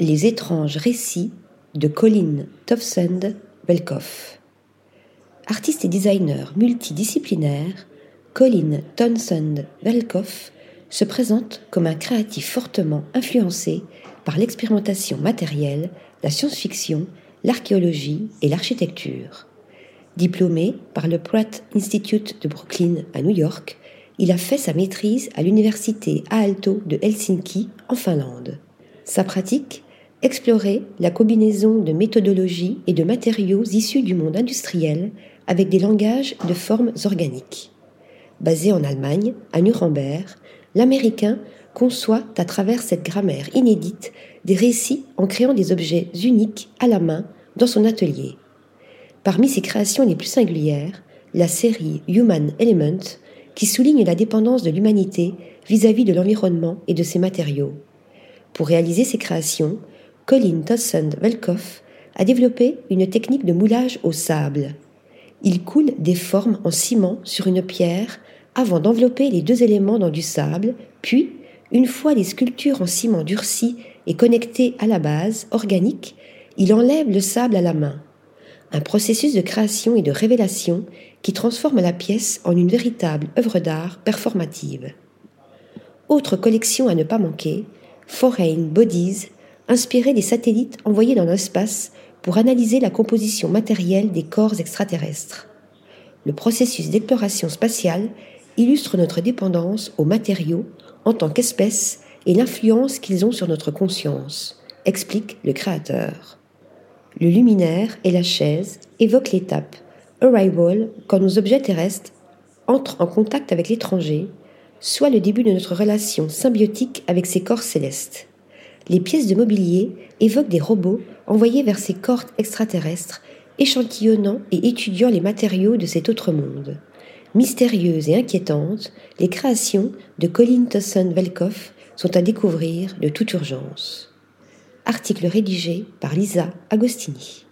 Les étranges récits de Colin Townsend Welkoff. Artiste et designer multidisciplinaire, Colin Townsend Welkoff se présente comme un créatif fortement influencé par l'expérimentation matérielle, la science-fiction, l'archéologie et l'architecture. Diplômé par le Pratt Institute de Brooklyn à New York, il a fait sa maîtrise à l'université Aalto de Helsinki en Finlande. Sa pratique explorer la combinaison de méthodologies et de matériaux issus du monde industriel avec des langages de formes organiques. Basé en Allemagne, à Nuremberg, l'Américain conçoit à travers cette grammaire inédite des récits en créant des objets uniques à la main dans son atelier. Parmi ses créations les plus singulières, la série Human Element, qui souligne la dépendance de l'humanité vis-à-vis de l'environnement et de ses matériaux. Pour réaliser ses créations, Colin Tossend Velkoff a développé une technique de moulage au sable. Il coule des formes en ciment sur une pierre avant d'envelopper les deux éléments dans du sable, puis, une fois les sculptures en ciment durci et connectées à la base organique, il enlève le sable à la main. Un processus de création et de révélation qui transforme la pièce en une véritable œuvre d'art performative. Autre collection à ne pas manquer, Foreign Bodies inspiré des satellites envoyés dans l'espace pour analyser la composition matérielle des corps extraterrestres. Le processus d'exploration spatiale illustre notre dépendance aux matériaux en tant qu'espèce et l'influence qu'ils ont sur notre conscience, explique le créateur. Le luminaire et la chaise évoquent l'étape arrival quand nos objets terrestres entrent en contact avec l'étranger, soit le début de notre relation symbiotique avec ces corps célestes les pièces de mobilier évoquent des robots envoyés vers ces corps extraterrestres, échantillonnant et étudiant les matériaux de cet autre monde. Mystérieuses et inquiétantes, les créations de Colin Tosson Velkoff sont à découvrir de toute urgence. Article rédigé par Lisa Agostini.